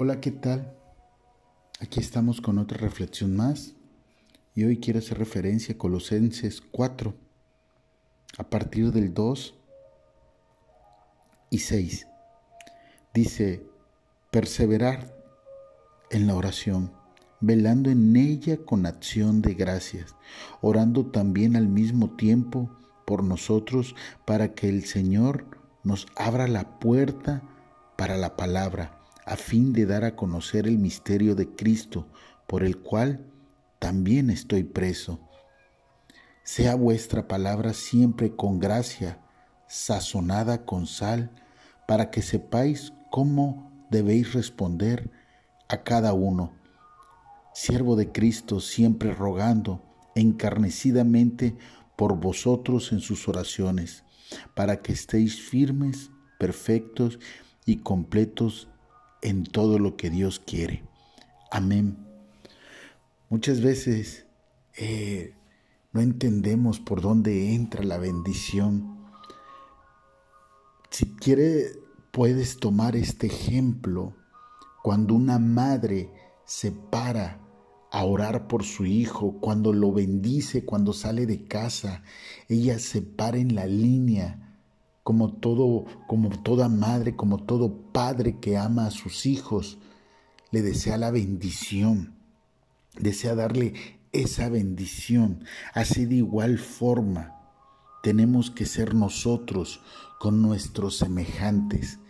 Hola, ¿qué tal? Aquí estamos con otra reflexión más y hoy quiero hacer referencia a Colosenses 4 a partir del 2 y 6. Dice, perseverar en la oración, velando en ella con acción de gracias, orando también al mismo tiempo por nosotros para que el Señor nos abra la puerta para la palabra a fin de dar a conocer el misterio de Cristo, por el cual también estoy preso. Sea vuestra palabra siempre con gracia, sazonada con sal, para que sepáis cómo debéis responder a cada uno. Siervo de Cristo, siempre rogando encarnecidamente por vosotros en sus oraciones, para que estéis firmes, perfectos y completos en todo lo que Dios quiere. Amén. Muchas veces eh, no entendemos por dónde entra la bendición. Si quiere, puedes tomar este ejemplo cuando una madre se para a orar por su hijo, cuando lo bendice, cuando sale de casa, ella se para en la línea como todo como toda madre, como todo padre que ama a sus hijos, le desea la bendición. Desea darle esa bendición. Así de igual forma tenemos que ser nosotros con nuestros semejantes.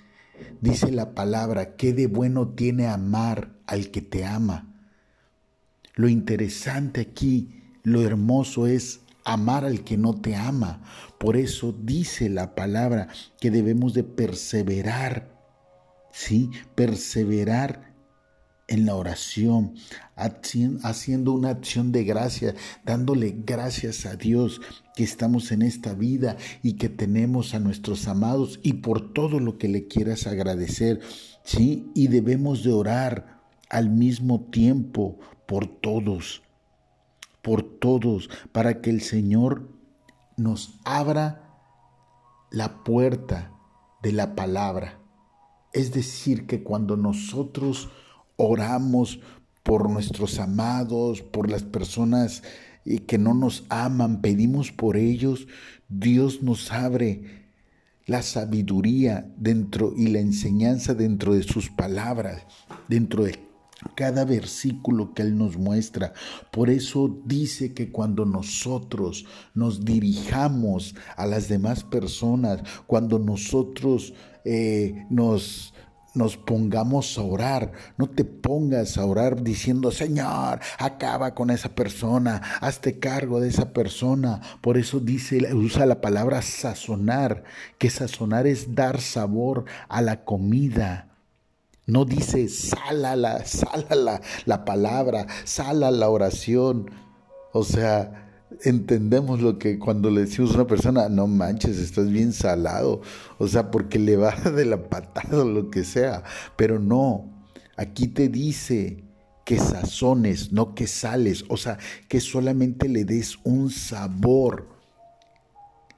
Dice la palabra, ¿qué de bueno tiene amar al que te ama? Lo interesante aquí, lo hermoso es amar al que no te ama. Por eso dice la palabra que debemos de perseverar, ¿sí? Perseverar en la oración, haciendo una acción de gracia, dándole gracias a Dios que estamos en esta vida y que tenemos a nuestros amados y por todo lo que le quieras agradecer, ¿sí? Y debemos de orar al mismo tiempo por todos por todos, para que el Señor nos abra la puerta de la palabra. Es decir, que cuando nosotros oramos por nuestros amados, por las personas eh, que no nos aman, pedimos por ellos, Dios nos abre la sabiduría dentro y la enseñanza dentro de sus palabras, dentro de cada versículo que Él nos muestra. Por eso dice que cuando nosotros nos dirijamos a las demás personas, cuando nosotros eh, nos nos pongamos a orar. No te pongas a orar diciendo, Señor, acaba con esa persona, hazte cargo de esa persona. Por eso dice, usa la palabra sazonar, que sazonar es dar sabor a la comida. No dice sala la, la, palabra, sala la oración. O sea, entendemos lo que cuando le decimos a una persona, no manches, estás bien salado. O sea, porque le va de la patada o lo que sea. Pero no, aquí te dice que sazones, no que sales. O sea, que solamente le des un sabor.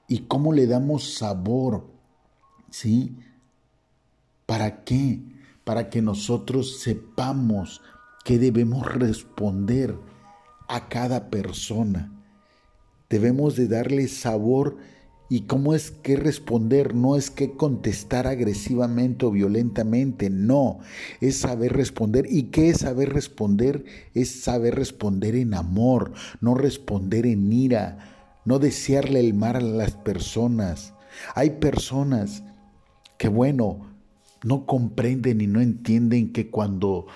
¿Y cómo le damos sabor? ¿Sí? ¿Para qué? Para que nosotros sepamos qué debemos responder a cada persona. Debemos de darle sabor y cómo es que responder, no es que contestar agresivamente o violentamente, no, es saber responder. ¿Y qué es saber responder? Es saber responder en amor, no responder en ira, no desearle el mal a las personas. Hay personas que bueno, no comprenden y no entienden que cuando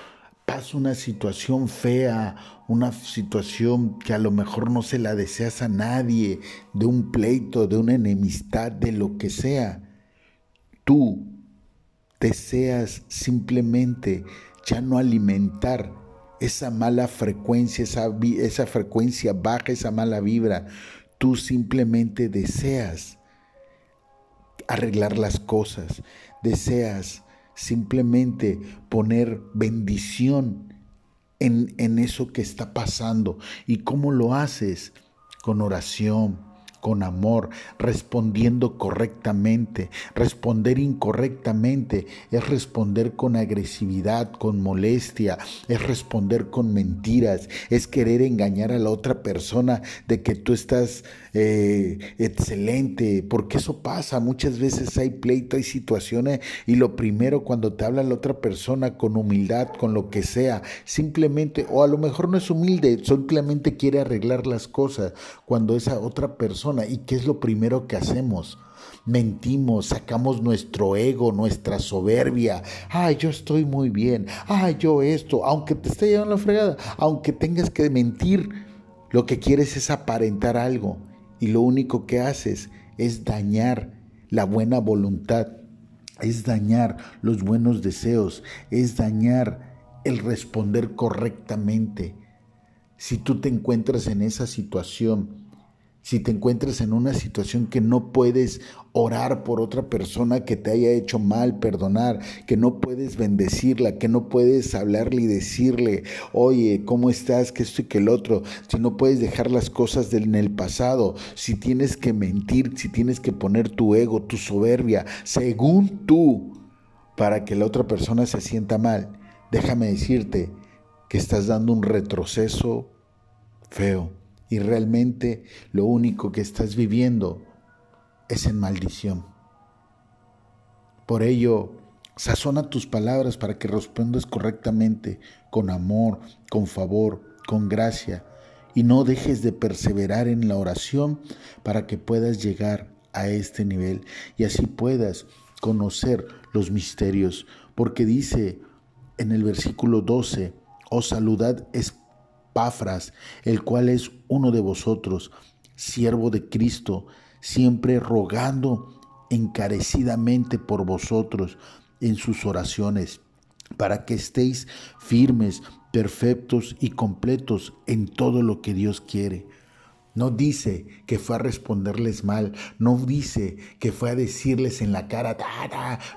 pasa una situación fea, una situación que a lo mejor no se la deseas a nadie, de un pleito, de una enemistad, de lo que sea, tú deseas simplemente ya no alimentar esa mala frecuencia, esa, esa frecuencia baja, esa mala vibra. Tú simplemente deseas arreglar las cosas, deseas simplemente poner bendición en, en, eso que está pasando. ¿Y cómo lo haces? Con oración, con amor, respondiendo correctamente. Responder incorrectamente es responder con agresividad, con molestia, es responder con mentiras, es querer engañar a la otra persona de que tú estás eh, excelente, porque eso pasa. Muchas veces hay pleito, hay situaciones y lo primero cuando te habla la otra persona con humildad, con lo que sea, simplemente, o a lo mejor no es humilde, simplemente quiere arreglar las cosas cuando esa otra persona ¿Y qué es lo primero que hacemos? Mentimos, sacamos nuestro ego, nuestra soberbia. Ay, yo estoy muy bien. Ay, yo esto. Aunque te esté llevando la fregada, aunque tengas que mentir, lo que quieres es aparentar algo. Y lo único que haces es dañar la buena voluntad, es dañar los buenos deseos, es dañar el responder correctamente. Si tú te encuentras en esa situación, si te encuentras en una situación que no puedes orar por otra persona que te haya hecho mal, perdonar, que no puedes bendecirla, que no puedes hablarle y decirle, oye, ¿cómo estás? Que esto y que el otro, si no puedes dejar las cosas en el pasado, si tienes que mentir, si tienes que poner tu ego, tu soberbia, según tú, para que la otra persona se sienta mal, déjame decirte que estás dando un retroceso feo y realmente lo único que estás viviendo es en maldición. Por ello, sazona tus palabras para que respondas correctamente, con amor, con favor, con gracia, y no dejes de perseverar en la oración para que puedas llegar a este nivel y así puedas conocer los misterios, porque dice en el versículo 12, os saludad es El cual es uno de vosotros, siervo de Cristo, siempre rogando encarecidamente por vosotros en sus oraciones, para que estéis firmes, perfectos y completos en todo lo que Dios quiere. No dice que fue a responderles mal, no dice que fue a decirles en la cara,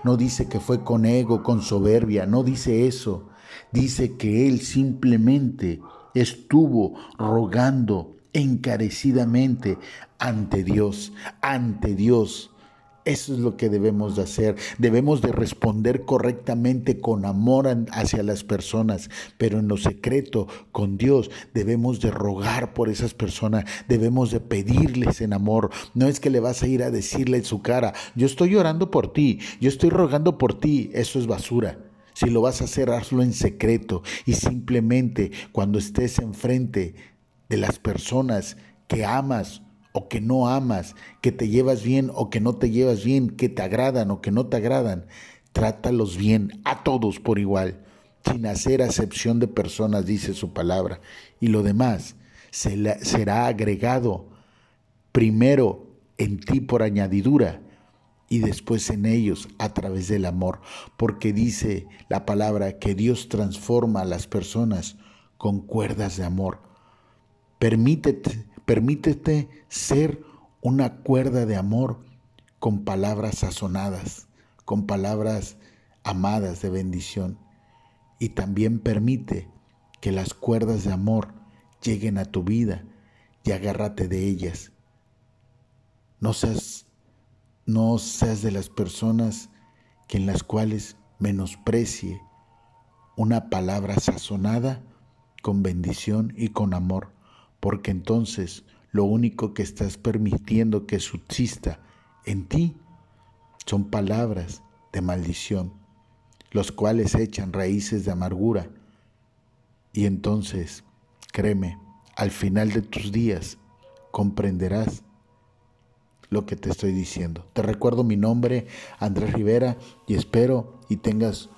no dice que fue con ego, con soberbia, no dice eso. Dice que Él simplemente estuvo rogando encarecidamente ante Dios, ante Dios. Eso es lo que debemos de hacer. Debemos de responder correctamente con amor hacia las personas, pero en lo secreto con Dios debemos de rogar por esas personas, debemos de pedirles en amor. No es que le vas a ir a decirle en su cara, yo estoy orando por ti, yo estoy rogando por ti, eso es basura. Si lo vas a hacer, hazlo en secreto y simplemente cuando estés enfrente de las personas que amas o que no amas, que te llevas bien o que no te llevas bien, que te agradan o que no te agradan, trátalos bien a todos por igual, sin hacer acepción de personas, dice su palabra. Y lo demás será agregado primero en ti por añadidura y después en ellos a través del amor, porque dice la palabra que Dios transforma a las personas con cuerdas de amor. Permítete, permítete ser una cuerda de amor con palabras sazonadas, con palabras amadas de bendición. Y también permite que las cuerdas de amor lleguen a tu vida y agárrate de ellas. No seas no seas de las personas que en las cuales menosprecie una palabra sazonada con bendición y con amor, porque entonces lo único que estás permitiendo que subsista en ti son palabras de maldición, los cuales echan raíces de amargura. Y entonces, créeme, al final de tus días comprenderás lo que te estoy diciendo. Te recuerdo mi nombre, Andrés Rivera, y espero y tengas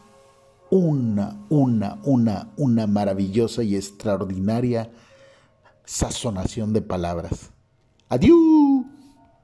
una, una, una, una maravillosa y extraordinaria sazonación de palabras. Adiós.